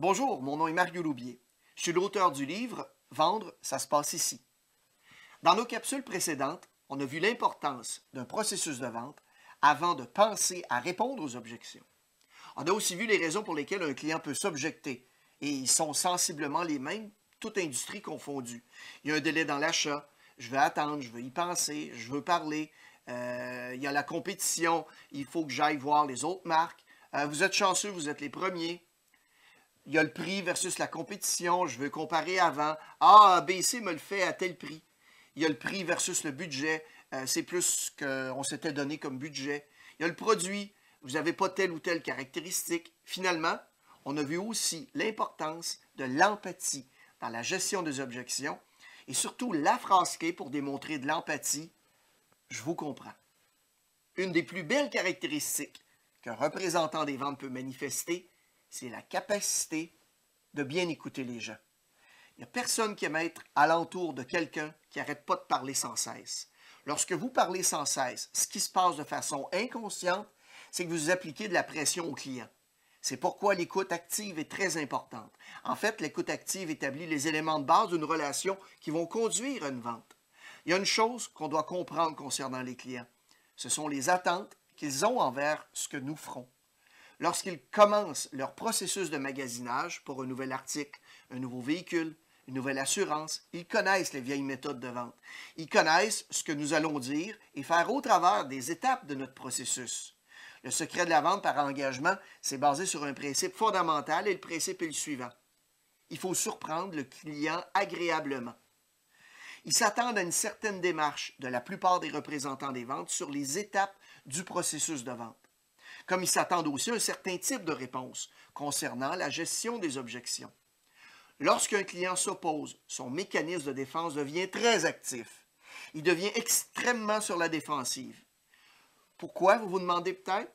Bonjour, mon nom est Mario Loubier. Je suis l'auteur du livre Vendre, ça se passe ici. Dans nos capsules précédentes, on a vu l'importance d'un processus de vente avant de penser à répondre aux objections. On a aussi vu les raisons pour lesquelles un client peut s'objecter, et ils sont sensiblement les mêmes, toute industrie confondue. Il y a un délai dans l'achat, je veux attendre, je veux y penser, je veux parler, euh, il y a la compétition, il faut que j'aille voir les autres marques. Euh, vous êtes chanceux, vous êtes les premiers. Il y a le prix versus la compétition. Je veux comparer avant. Ah, BC me le fait à tel prix. Il y a le prix versus le budget. Euh, c'est plus qu'on s'était donné comme budget. Il y a le produit. Vous n'avez pas telle ou telle caractéristique. Finalement, on a vu aussi l'importance de l'empathie dans la gestion des objections et surtout la phrase clé pour démontrer de l'empathie. Je vous comprends. Une des plus belles caractéristiques qu'un représentant des ventes peut manifester, c'est la capacité de bien écouter les gens. Il n'y a personne qui aime être alentour de quelqu'un qui n'arrête pas de parler sans cesse. Lorsque vous parlez sans cesse, ce qui se passe de façon inconsciente, c'est que vous appliquez de la pression au client. C'est pourquoi l'écoute active est très importante. En fait, l'écoute active établit les éléments de base d'une relation qui vont conduire à une vente. Il y a une chose qu'on doit comprendre concernant les clients. Ce sont les attentes qu'ils ont envers ce que nous ferons lorsqu'ils commencent leur processus de magasinage pour un nouvel article, un nouveau véhicule, une nouvelle assurance, ils connaissent les vieilles méthodes de vente. Ils connaissent ce que nous allons dire et faire au travers des étapes de notre processus. Le secret de la vente par engagement, c'est basé sur un principe fondamental et le principe est le suivant. Il faut surprendre le client agréablement. Ils s'attendent à une certaine démarche de la plupart des représentants des ventes sur les étapes du processus de vente comme ils s'attendent aussi à un certain type de réponse concernant la gestion des objections. Lorsqu'un client s'oppose, son mécanisme de défense devient très actif. Il devient extrêmement sur la défensive. Pourquoi, vous vous demandez peut-être?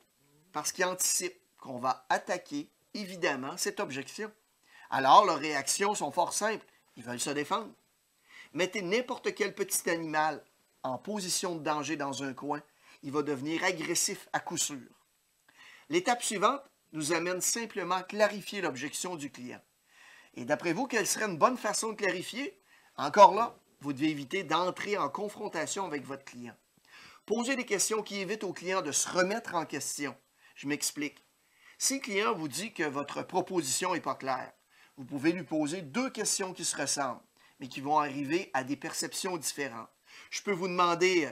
Parce qu'il anticipe qu'on va attaquer, évidemment, cette objection. Alors, leurs réactions sont fort simples. Ils veulent se défendre. Mettez n'importe quel petit animal en position de danger dans un coin, il va devenir agressif à coup sûr. L'étape suivante nous amène simplement à clarifier l'objection du client. Et d'après vous, quelle serait une bonne façon de clarifier? Encore là, vous devez éviter d'entrer en confrontation avec votre client. Posez des questions qui évitent au client de se remettre en question. Je m'explique. Si le client vous dit que votre proposition n'est pas claire, vous pouvez lui poser deux questions qui se ressemblent, mais qui vont arriver à des perceptions différentes. Je peux vous demander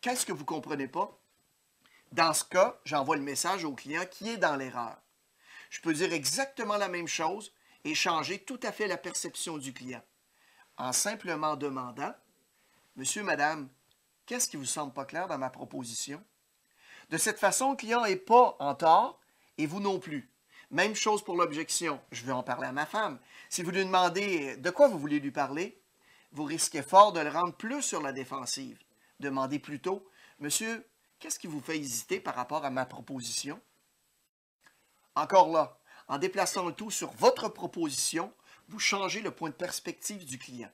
qu'est-ce que vous ne comprenez pas? Dans ce cas, j'envoie le message au client qui est dans l'erreur. Je peux dire exactement la même chose et changer tout à fait la perception du client en simplement demandant Monsieur, Madame, qu'est-ce qui vous semble pas clair dans ma proposition? De cette façon, le client n'est pas en tort et vous non plus. Même chose pour l'objection. Je vais en parler à ma femme. Si vous lui demandez de quoi vous voulez lui parler, vous risquez fort de le rendre plus sur la défensive. Demandez plutôt Monsieur, Qu'est-ce qui vous fait hésiter par rapport à ma proposition? Encore là, en déplaçant le tout sur votre proposition, vous changez le point de perspective du client.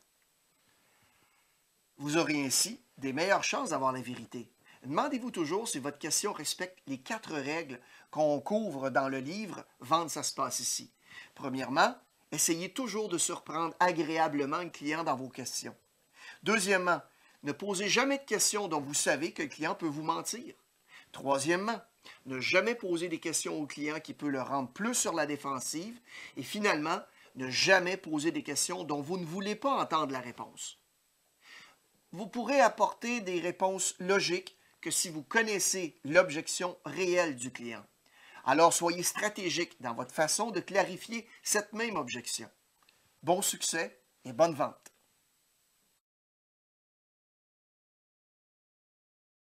Vous aurez ainsi des meilleures chances d'avoir la vérité. Demandez-vous toujours si votre question respecte les quatre règles qu'on couvre dans le livre Vendre, ça se passe ici. Premièrement, essayez toujours de surprendre agréablement le client dans vos questions. Deuxièmement, ne posez jamais de questions dont vous savez que le client peut vous mentir. Troisièmement, ne jamais poser des questions au client qui peut le rendre plus sur la défensive. Et finalement, ne jamais poser des questions dont vous ne voulez pas entendre la réponse. Vous pourrez apporter des réponses logiques que si vous connaissez l'objection réelle du client. Alors soyez stratégique dans votre façon de clarifier cette même objection. Bon succès et bonne vente.